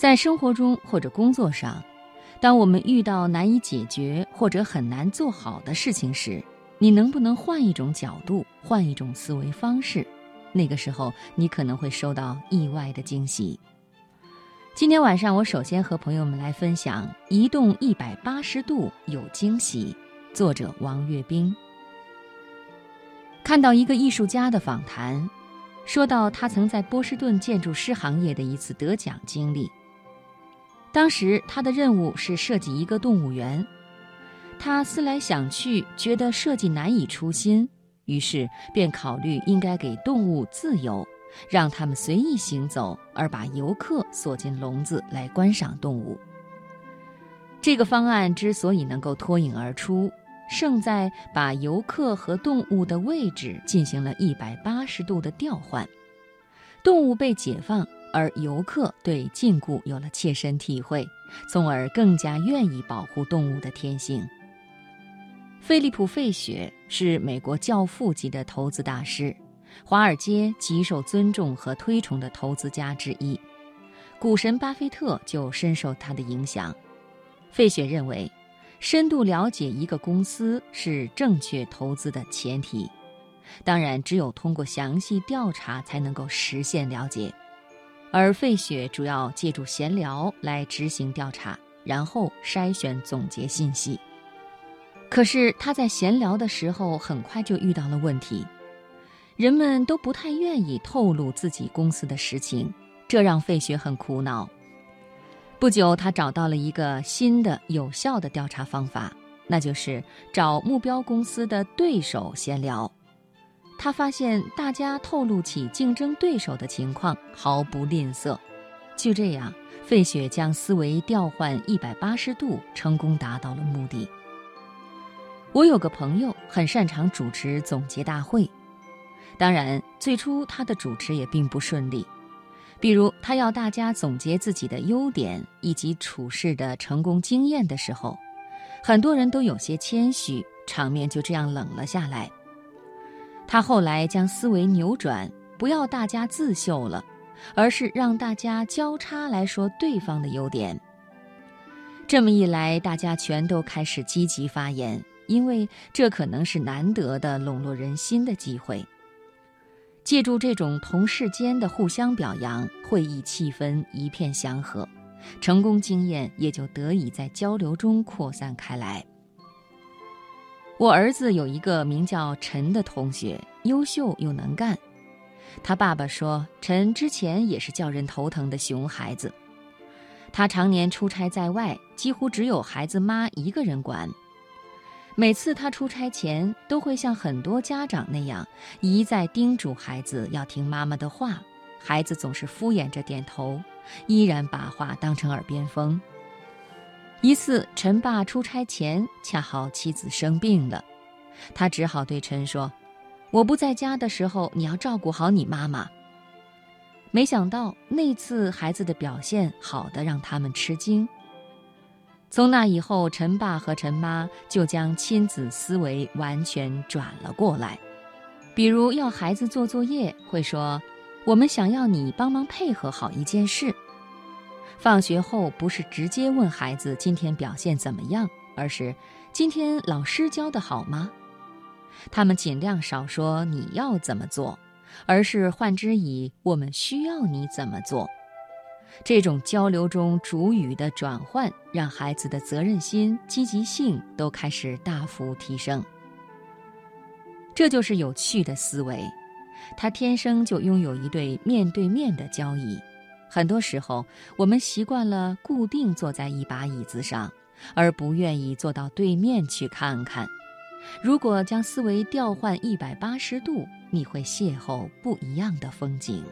在生活中或者工作上，当我们遇到难以解决或者很难做好的事情时，你能不能换一种角度，换一种思维方式？那个时候，你可能会收到意外的惊喜。今天晚上，我首先和朋友们来分享《移动一百八十度有惊喜》，作者王跃冰。看到一个艺术家的访谈，说到他曾在波士顿建筑师行业的一次得奖经历。当时他的任务是设计一个动物园，他思来想去，觉得设计难以出新，于是便考虑应该给动物自由，让它们随意行走，而把游客锁进笼子来观赏动物。这个方案之所以能够脱颖而出，胜在把游客和动物的位置进行了一百八十度的调换，动物被解放。而游客对禁锢有了切身体会，从而更加愿意保护动物的天性。菲利普·费雪是美国教父级的投资大师，华尔街极受尊重和推崇的投资家之一。股神巴菲特就深受他的影响。费雪认为，深度了解一个公司是正确投资的前提。当然，只有通过详细调查才能够实现了解。而费雪主要借助闲聊来执行调查，然后筛选总结信息。可是他在闲聊的时候，很快就遇到了问题，人们都不太愿意透露自己公司的实情，这让费雪很苦恼。不久，他找到了一个新的有效的调查方法，那就是找目标公司的对手闲聊。他发现大家透露起竞争对手的情况毫不吝啬，就这样，费雪将思维调换一百八十度，成功达到了目的。我有个朋友很擅长主持总结大会，当然，最初他的主持也并不顺利。比如，他要大家总结自己的优点以及处事的成功经验的时候，很多人都有些谦虚，场面就这样冷了下来。他后来将思维扭转，不要大家自秀了，而是让大家交叉来说对方的优点。这么一来，大家全都开始积极发言，因为这可能是难得的笼络人心的机会。借助这种同事间的互相表扬，会议气氛一片祥和，成功经验也就得以在交流中扩散开来。我儿子有一个名叫陈的同学，优秀又能干。他爸爸说，陈之前也是叫人头疼的熊孩子。他常年出差在外，几乎只有孩子妈一个人管。每次他出差前，都会像很多家长那样，一再叮嘱孩子要听妈妈的话。孩子总是敷衍着点头，依然把话当成耳边风。一次，陈爸出差前恰好妻子生病了，他只好对陈说：“我不在家的时候，你要照顾好你妈妈。”没想到那次孩子的表现好的让他们吃惊。从那以后，陈爸和陈妈就将亲子思维完全转了过来。比如要孩子做作业，会说：“我们想要你帮忙配合好一件事。”放学后不是直接问孩子今天表现怎么样，而是今天老师教的好吗？他们尽量少说你要怎么做，而是换之以我们需要你怎么做。这种交流中主语的转换，让孩子的责任心、积极性都开始大幅提升。这就是有趣的思维，他天生就拥有一对面对面的交易。很多时候，我们习惯了固定坐在一把椅子上，而不愿意坐到对面去看看。如果将思维调换一百八十度，你会邂逅不一样的风景。